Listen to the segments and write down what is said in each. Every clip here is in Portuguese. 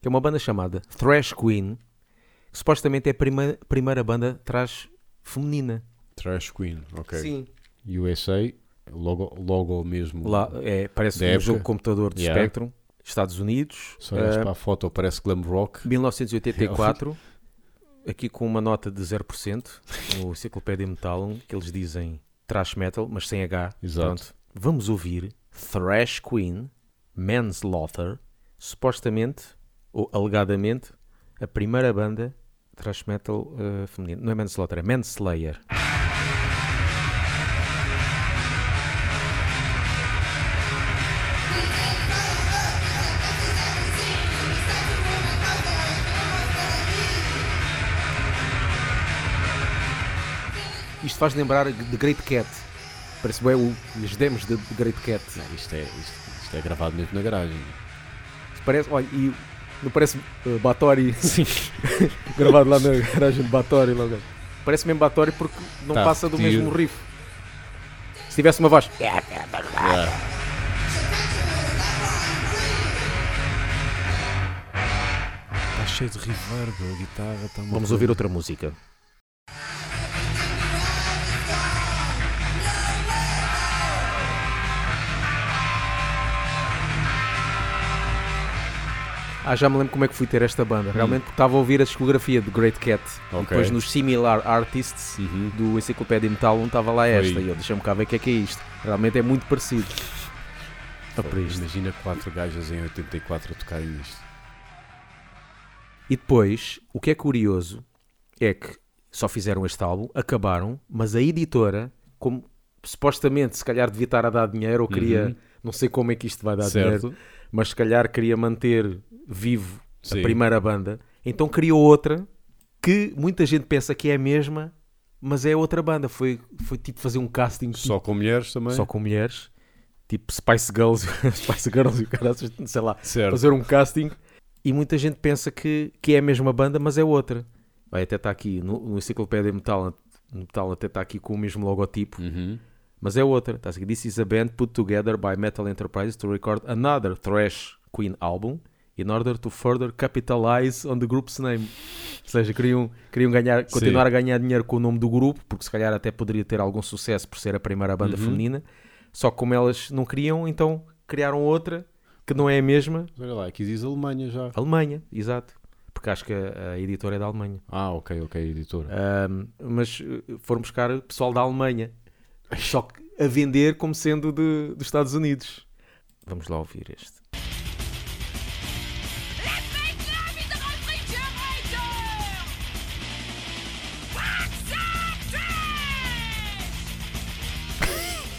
Que é uma banda chamada Thrash Queen, que supostamente é a prima- primeira banda trash feminina. Trash Queen, ok. Sim. USA, logo, logo mesmo. Lá, é, parece um época. jogo de computador de Yeah. Spectrum, Estados Unidos. Olhas eh, para a foto, parece glam rock. 1984, aqui com uma nota de 0% no Enciclopédia Metal, que eles dizem thrash metal, mas sem H. Exato. Pronto. Vamos ouvir Thrash Queen, Manslaughter, supostamente, ou alegadamente, a primeira banda thrash metal eh, feminina. Não é Manslaughter, é Manslayer. Isto faz lembrar de Great Cat. Parece bem o, os demos de de Great Cat. Não, isto, é, isto, isto é gravado mesmo na garagem. Parece, olha, e não parece uh, Batori, sim, gravado lá na garagem de Batori. Logo. Parece mesmo Batori porque não Tá, passa do tiro. mesmo riff. Se tivesse uma voz, Yeah. Está cheio de reverb, a guitarra está uma vamos ouvir outra música. Ah, já me lembro como é que fui ter esta banda. Realmente porque estava a ouvir a discografia de Great Cat. E Ok. depois nos Similar Artists Uhum. do Enciclopédia Metal não estava lá esta. Foi. E eu deixei-me cá ver o que é que é isto. Realmente é muito parecido. Isto. Imagina quatro gajas em 84 a tocarem nisto. E depois, o que é curioso é que só fizeram este álbum, acabaram, mas a editora, como supostamente se calhar devia estar a dar dinheiro, ou queria, Uhum. Não sei como é que isto vai dar dinheiro, Certo? mas se calhar queria manter vivo Sim. a primeira banda, então criou outra que muita gente pensa que é a mesma, mas é outra banda. Foi, foi tipo fazer um casting Só com mulheres também? só com mulheres, tipo Spice Girls, Spice Girls e o cara, sei lá, Certo. fazer um casting e muita gente pensa que, que é a mesma banda, mas é outra. Vai até está aqui no, no Enciclopédia Metal, no Metal até está aqui com o mesmo logotipo, Uhum. Mas é outra. Está aqui, This is a band put together by Metal Enterprises to record another Thrash Queen album in order to further capitalize on the group's name. Ou seja, queriam, queriam ganhar, Sim. continuar a ganhar dinheiro com o nome do grupo, porque se calhar até poderia ter algum sucesso por ser a primeira banda Uhum. feminina. Só que como elas não queriam, então criaram outra que não é a mesma. Olha lá, aqui diz Alemanha já. Alemanha, exato. Porque acho que a, a editora é da Alemanha. Ah, ok, ok, editora. Ahm, mas eh, foram buscar pessoal da Alemanha. Só que a vender como sendo de, dos Estados Unidos. Vamos lá ouvir este.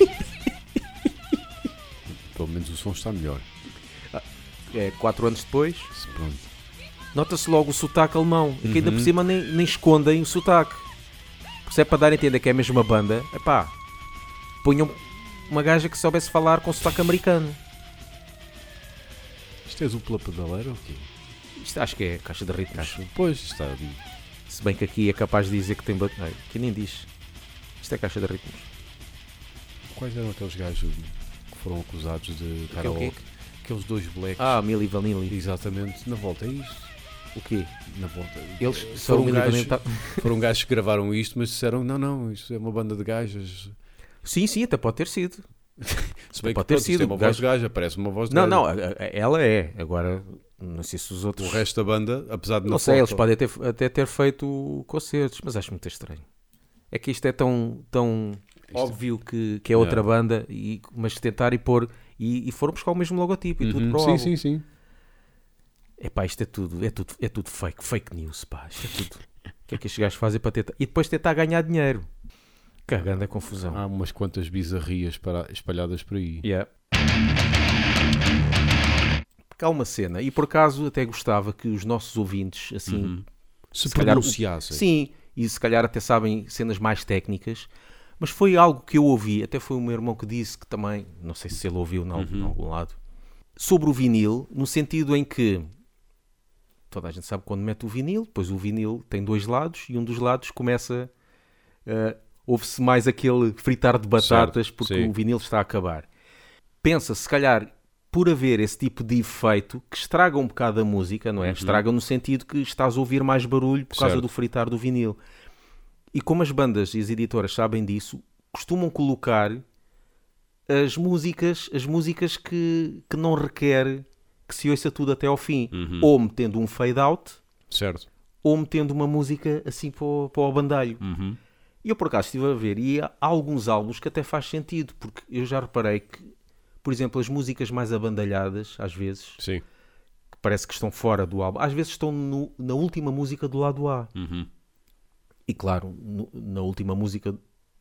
Pelo menos o som está melhor. É quatro anos depois. Pronto. Nota-se logo o sotaque alemão. E que ainda Uhum. por cima nem, nem escondem o sotaque. Porque se é para dar a entender que é a mesma banda, epá, punham uma gaja que soubesse falar com sotaque americano. Isto é dupla pedaleira ou quê? Isto acho que é caixa de ritmos. Caixa. Pois, está ali. Se bem que aqui é capaz de dizer que tem. bat- Ai, Aqui nem diz. Isto é caixa de ritmos. Quais eram aqueles gajos que foram acusados de Que é o karaoke? Aqueles dois blacks. Ah, Milli Vanilli. Exatamente, na volta é isto. O quê? Na volta. Eles foram, foram foram gajos que gravaram isto, mas disseram: não, não, isto é uma banda de gajas. Sim, sim, até pode ter sido. Se bem Pode que ter pronto, sido, é uma voz gaja, parece uma voz Não, gaja. não, a- a- ela é. Agora, não sei se os O outros. resto da banda, apesar de Não na sei, eles podem ter, até ter feito concertos, mas acho muito estranho. É que isto é tão, tão óbvio que, que é outra banda, e, mas tentar e pôr. E, e foram buscar o mesmo logotipo e tudo Uhum, para o Sim, álbum. sim, sim. Epá, isto é tudo, é tudo, é tudo fake, fake news, pá, isto é tudo. o que é que estes gajos fazem para tentar... E depois tentar ganhar dinheiro. Cagando a confusão. Há umas quantas bizarrias para- espalhadas por aí. Yeah. Porque há uma cena, e por acaso até gostava que os nossos ouvintes, assim, Uhum. Se, se pronunciassem. sim, e se calhar até sabem cenas mais técnicas, mas foi algo que eu ouvi, até foi o meu irmão que disse que também, não sei se ele ouviu em algum, em algum lado, sobre o vinil, no sentido em que toda a gente sabe quando mete o vinil, depois o vinil tem dois lados e um dos lados começa, eh, ouve-se mais aquele fritar de batatas Certo, porque sim. o vinil está a acabar. Pensa, se calhar, por haver esse tipo de efeito que estraga um bocado a música, não é? Estraga no sentido que estás a ouvir mais barulho por causa Uhum. Certo. do fritar do vinil. E como as bandas e as editoras sabem disso, costumam colocar as músicas, as músicas que, que não requer que se ouça tudo até ao fim. Uhum. Ou metendo um fade out, Certo. ou metendo uma música assim para o, para o bandalho. Uhum. E eu por acaso estive a ver, e há alguns álbuns que até faz sentido, porque eu já reparei que, por exemplo, as músicas mais abandalhadas, às vezes, Sim. que parece que estão fora do álbum, às vezes estão no- na última música do lado A. Uhum. E claro, no- na última música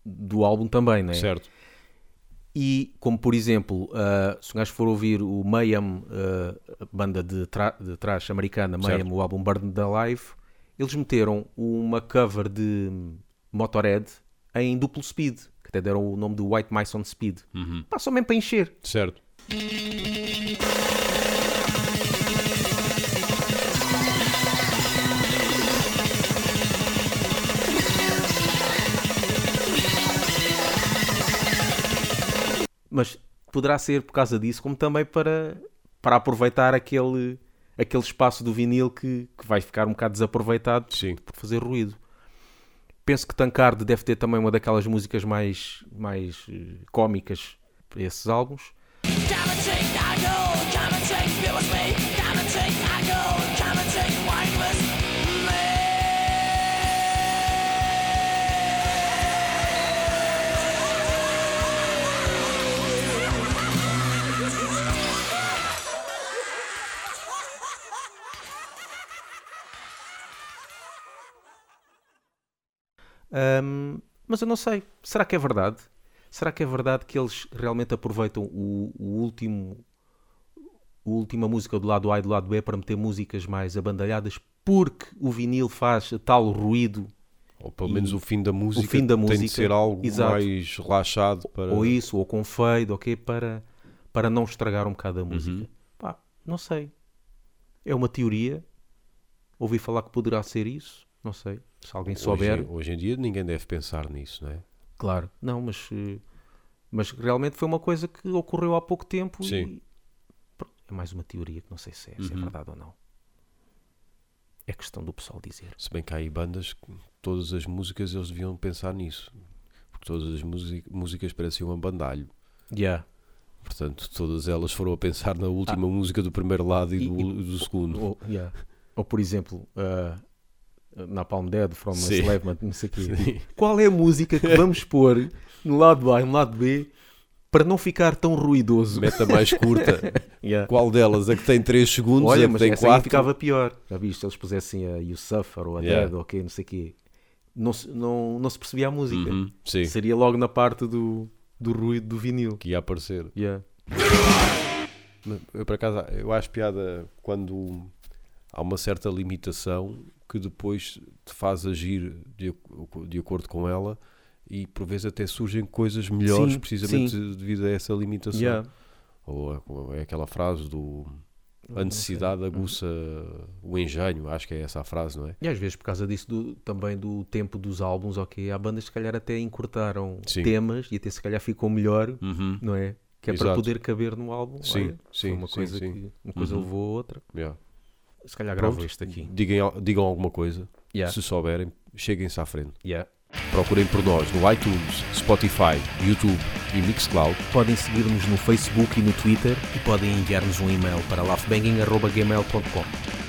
do álbum também, né? Certo. E como por exemplo, ah, se um gajo for ouvir o Mayhem, a banda de, tra de trash americana, Mayhem, Certo. o álbum Burned Alive, eles meteram uma cover de Motorhead em duplo speed, que até deram o nome de White Mice on Speed. Uhum. Pá, só mesmo para encher. Certo. Mas poderá ser por causa disso, como também para, para aproveitar aquele, aquele espaço do vinil que, que vai ficar um bocado desaproveitado Sim. por fazer ruído. Penso que Tankard deve ter também uma daquelas músicas mais, mais eh, cómicas para esses álbuns. Ahm, mas eu não sei, será que é verdade? Será que é verdade que eles realmente aproveitam o, o último a última música do lado A e do lado B para meter músicas mais abandalhadas porque o vinil faz tal ruído Ou pelo menos o fim da música, fim da tem de música, ser algo exato. mais relaxado para. ou isso, ou com fade, ok, para, para não estragar um bocado a Uhum. música. Pá, não sei. É uma teoria. Ouvi falar que poderá ser isso. Não sei. Se alguém souber, Hoje, em dia ninguém deve pensar nisso, não é? claro. Não, mas, eh, mas realmente foi uma coisa que ocorreu há pouco tempo Sim. e é mais uma teoria que não sei se é, se é Uhum. verdade ou não. É questão do pessoal dizer. Se bem que há aí bandas que todas as músicas eles deviam pensar nisso. Porque todas as músi- músicas pareciam um bandalho. Yeah. Portanto, todas elas foram a pensar na última música do primeiro lado e, E- do, do segundo. Ou, yeah. Ou, por exemplo, uh, na Palm Dead, From a Sim. Enslavement, não sei o quê. Sim. Qual é a música que vamos pôr no lado A e no lado B para não ficar tão ruidoso? Meta mais curta. Yeah. Qual delas? A que tem 3 segundos? Olha, a que mas tem essa aí 4? ficava pior. Já viste? Se eles pusessem a You Suffer ou a Yeah. Dead ou ok, não sei o quê. Não se, não, não se percebia a música. Uhum, Sim, Seria logo na parte do, do ruído do vinil. que ia aparecer. Yeah. Mas Eu, por acaso, eu acho piada quando há uma certa limitação que depois te faz agir de, de acordo com ela e por vezes até surgem coisas melhores Sim, precisamente devido a essa limitação. Yeah. Ou é- é aquela frase do a necessidade aguça o engenho, acho que é essa a frase, não é? E às vezes por causa disso do- também do tempo dos álbuns, ok, há bandas se calhar até encurtaram Sim. temas e até se calhar ficou melhor, Uhum. não é? Que é para Exato. poder caber no álbum. Sim, Olha, sim, uma sim, coisa sim. que uma coisa Uhum. levou a outra. Yeah. Se calhar gravo Pronto. este aqui. Digam, digam alguma coisa, Yeah. se souberem, cheguem-se à frente. Yeah. Procurem por nós no iTunes, Spotify, YouTube e Mixcloud. Podem seguir-nos no Facebook e no Twitter e podem enviar-nos um e-mail para laughbanging.gmail.com